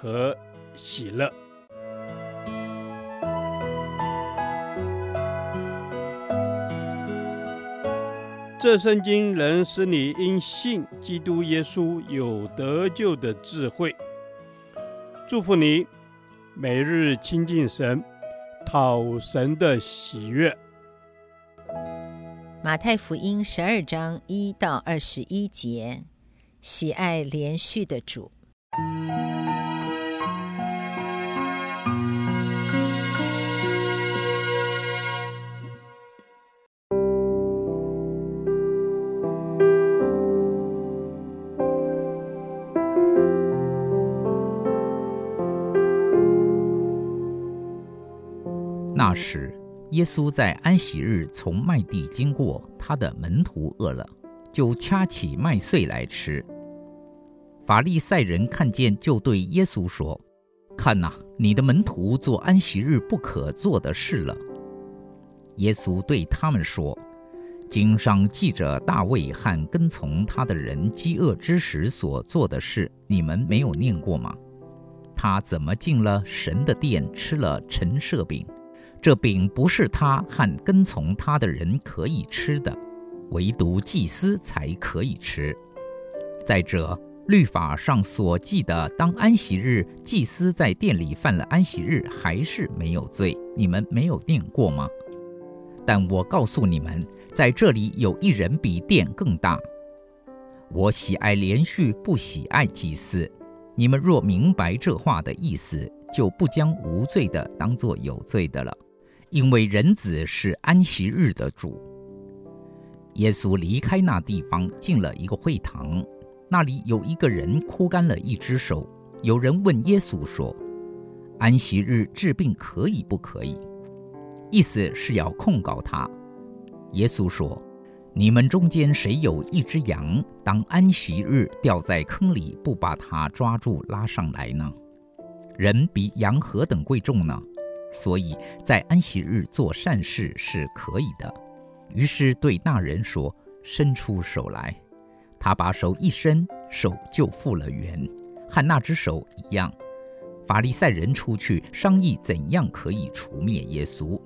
和喜乐。这圣经能使你因信基督耶稣有得救的智慧。祝福你，每日亲近神，讨神的喜悦。马太福音十二章一到二十一节，喜爱连续的主。那时，耶稣在安息日从麦地经过，他的门徒饿了，就掐起麦穗来吃。法利赛人看见，就对耶稣说：“看哪，你的门徒做安息日不可做的事了。”耶稣对他们说：“经上记着大卫和跟从他的人饥饿之时所做的事，你们没有念过吗？他怎么进了神的殿，吃了陈设饼？”这饼不是他和跟从他的人可以吃的，唯独祭司才可以吃。再者，律法上所记的，当安息日，祭司在殿里犯了安息日，还是没有罪。你们没有念过吗？但我告诉你们，在这里有一人比殿更大。我喜爱连续，不喜爱祭司。你们若明白这话的意思，就不将无罪的当作有罪的了。因为人子是安息日的主。耶稣离开那地方，进了一个会堂，那里有一个人枯干了一只手。有人问耶稣说：“安息日治病可以不可以？”意思是要控告他。耶稣说：“你们中间谁有一只羊，当安息日掉在坑里，不把它抓住拉上来呢？人比羊何等贵重呢？”所以在安息日做善事是可以的。于是对那人说：“伸出手来。”他把手一伸，手就复了原，和那只手一样。法利赛人出去商议怎样可以除灭耶稣。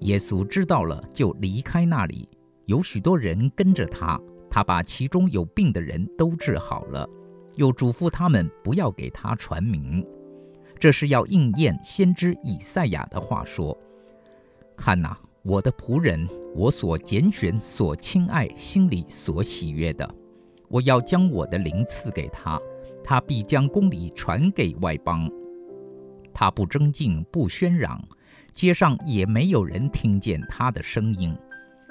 耶稣知道了，就离开那里。有许多人跟着他，他把其中有病的人都治好了，又嘱咐他们不要给他传名。这是要应验先知以赛亚的话说：“看哪，我的仆人，我所拣选、所亲爱、心里所喜悦的，我要将我的灵赐给他，他必将公理传给外邦。他不争竞，不喧嚷，街上也没有人听见他的声音。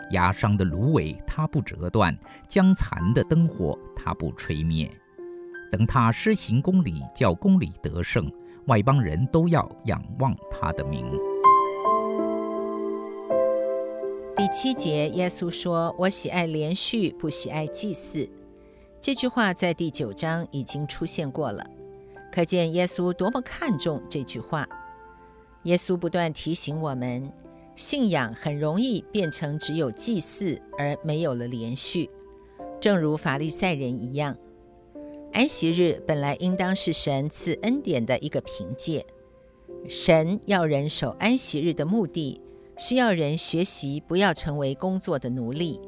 压伤的芦苇，他不折断；将残的灯火，他不吹灭。等他施行公理，叫公理得胜。”外邦人都要仰望他的名。第七节，耶稣说：“我喜爱连续，不喜爱祭祀。”这句话在第九章已经出现过了，可见耶稣多么看重这句话。耶稣不断提醒我们，信仰很容易变成只有祭祀而没有了连续，正如法利赛人一样。安息日本来应当是神赐恩典的一个凭借。神要人守安息日的目的，是要人学习不要成为工作的奴隶，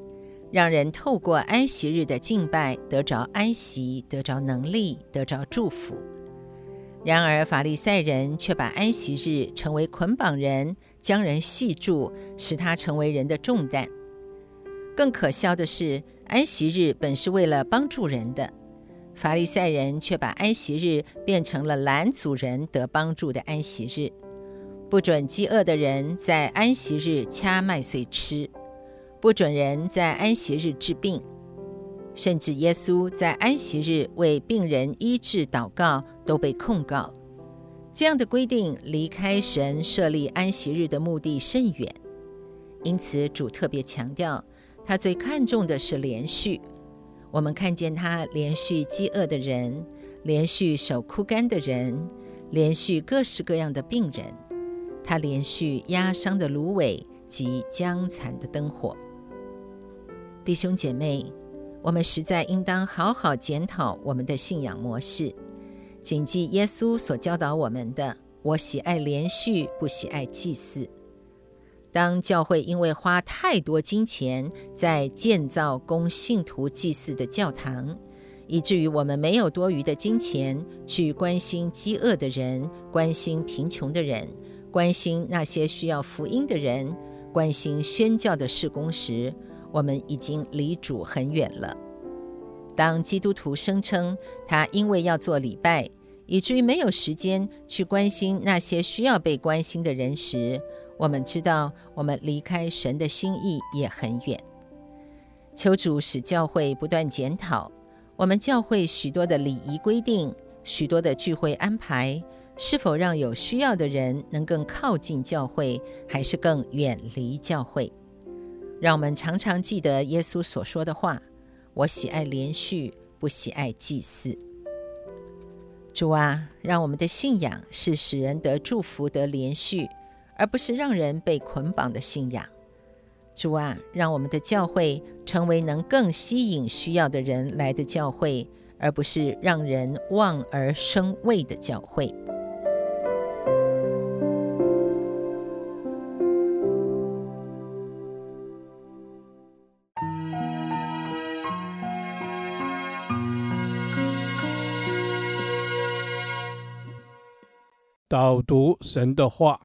让人透过安息日的敬拜得着安息，得着能力，得着祝福。然而法利赛人却把安息日成为捆绑人，将人系住，使他成为人的重担。更可笑的是，安息日本是为了帮助人的。法利赛人却把安息日变成了拦阻人得帮助的安息日，不准饥饿的人在安息日掐麦穗吃，不准人在安息日治病，甚至耶稣在安息日为病人医治祷告，都被控告。这样的规定离开神设立安息日的目的甚远，因此主特别强调，他最看重的是连续。我们看见他连续饥饿的人，连续手枯干的人，连续各式各样的病人，他连续压伤的芦苇及将残的灯火。弟兄姐妹，我们实在应当好好检讨我们的信仰模式。谨记耶稣所教导我们的：我喜爱连续，不喜爱祭祀。当教会因为花太多金钱在建造供信徒祭祀的教堂，以至于我们没有多余的金钱去关心饥饿的人、关心贫穷的人、关心那些需要福音的人、关心宣教的事工时，我们已经离主很远了。当基督徒声称他因为要做礼拜，以至于没有时间去关心那些需要被关心的人时，我们知道我们离开神的心意也很远。求主使教会不断检讨我们教会许多的礼仪规定、许多的聚会安排，是否让有需要的人能更靠近教会，还是更远离教会？让我们常常记得耶稣所说的话。我喜爱连续，不喜爱祭祀。主啊，让我们的信仰是使人得祝福、得连续，而不是让人被捆绑的信仰。主啊，让我们的教会成为能更吸引需要的人来的教会，而不是让人望而生畏的教会。导读神的话，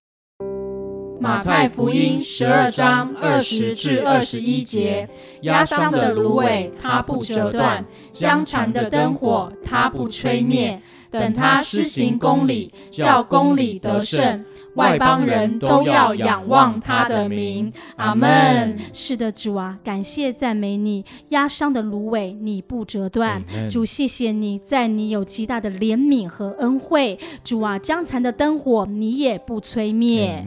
马太福音十二章二十至二十一节：压伤的芦苇，它不折断；将残的灯火，它不吹灭。等他施行公理，叫公理得胜。外邦人都要仰望他的名，阿门。是的，主啊，感谢赞美你，压伤的芦苇你不折断。主，谢谢你在你有极大的怜悯和恩惠。主啊，将残的灯火你也不吹灭。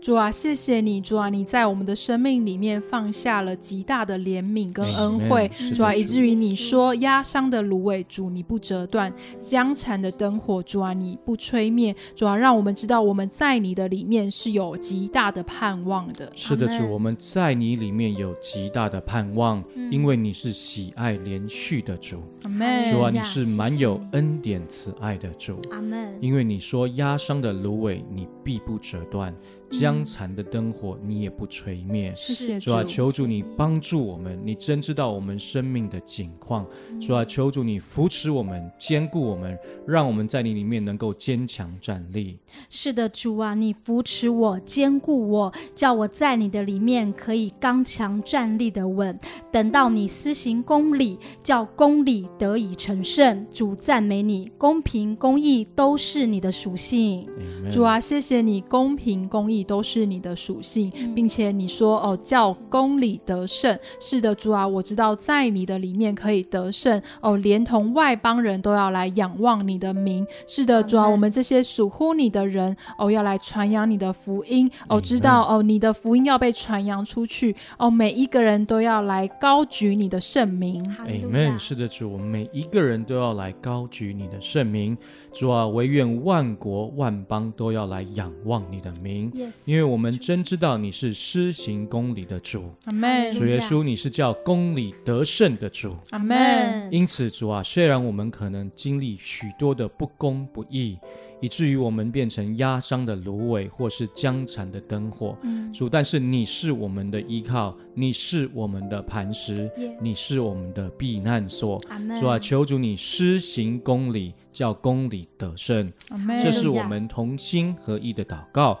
主啊，谢谢你，主啊，你在我们的生命里面放下了极大的怜悯跟恩惠。主啊，以至于你说压伤的芦苇，主你不折断；将残的灯火，主啊你不吹灭。主啊，让我们知道我们在你的里面是有极大的盼望的。是的，主，我们在你里面有极大的盼望，因为你是喜爱连续的主。阿门。主啊，你是满有恩典慈爱的主。阿门。因为你说压伤的芦苇，你必不折断。将残的灯火，你也不吹灭。谢谢主啊，求主你帮助我们，你真知道我们生命的景况。主啊，求主你扶持我们，坚固我们，让我们在你里面能够坚强站立。是的，主啊，你扶持我，坚固我，叫我在你的里面可以刚强站立的稳。等到你施行公理，叫公理得以成圣。主赞美你，公平公义都是你的属性。主啊，谢谢你，公平公义。都是你的属性，并且你说哦，叫公理得胜。是的，主啊，我知道在你的里面可以得胜哦，连同外邦人都要来仰望你的名。是的，主啊，我们这些属乎你的人哦，要来传扬你的福音哦，知道哦，你的福音要被传扬出去哦，每一个人都要来高举你的圣名。Amen。是的，主，我们每一个人都要来高举你的圣名。主啊，唯愿万国万邦都要来仰望你的名。因为我们真知道你是施行公理的主，阿门。主耶稣，你是叫公理得胜的主，阿门。因此，主啊，虽然我们可能经历许多的不公不义。以至于我们变成压伤的芦苇，或是将残的灯火。嗯、主，但是你是我们的依靠，你是我们的磐石.你是我们的避难所。主啊，求主你施行公理，叫公理得胜。Amen. 这是我们同心合意的祷告，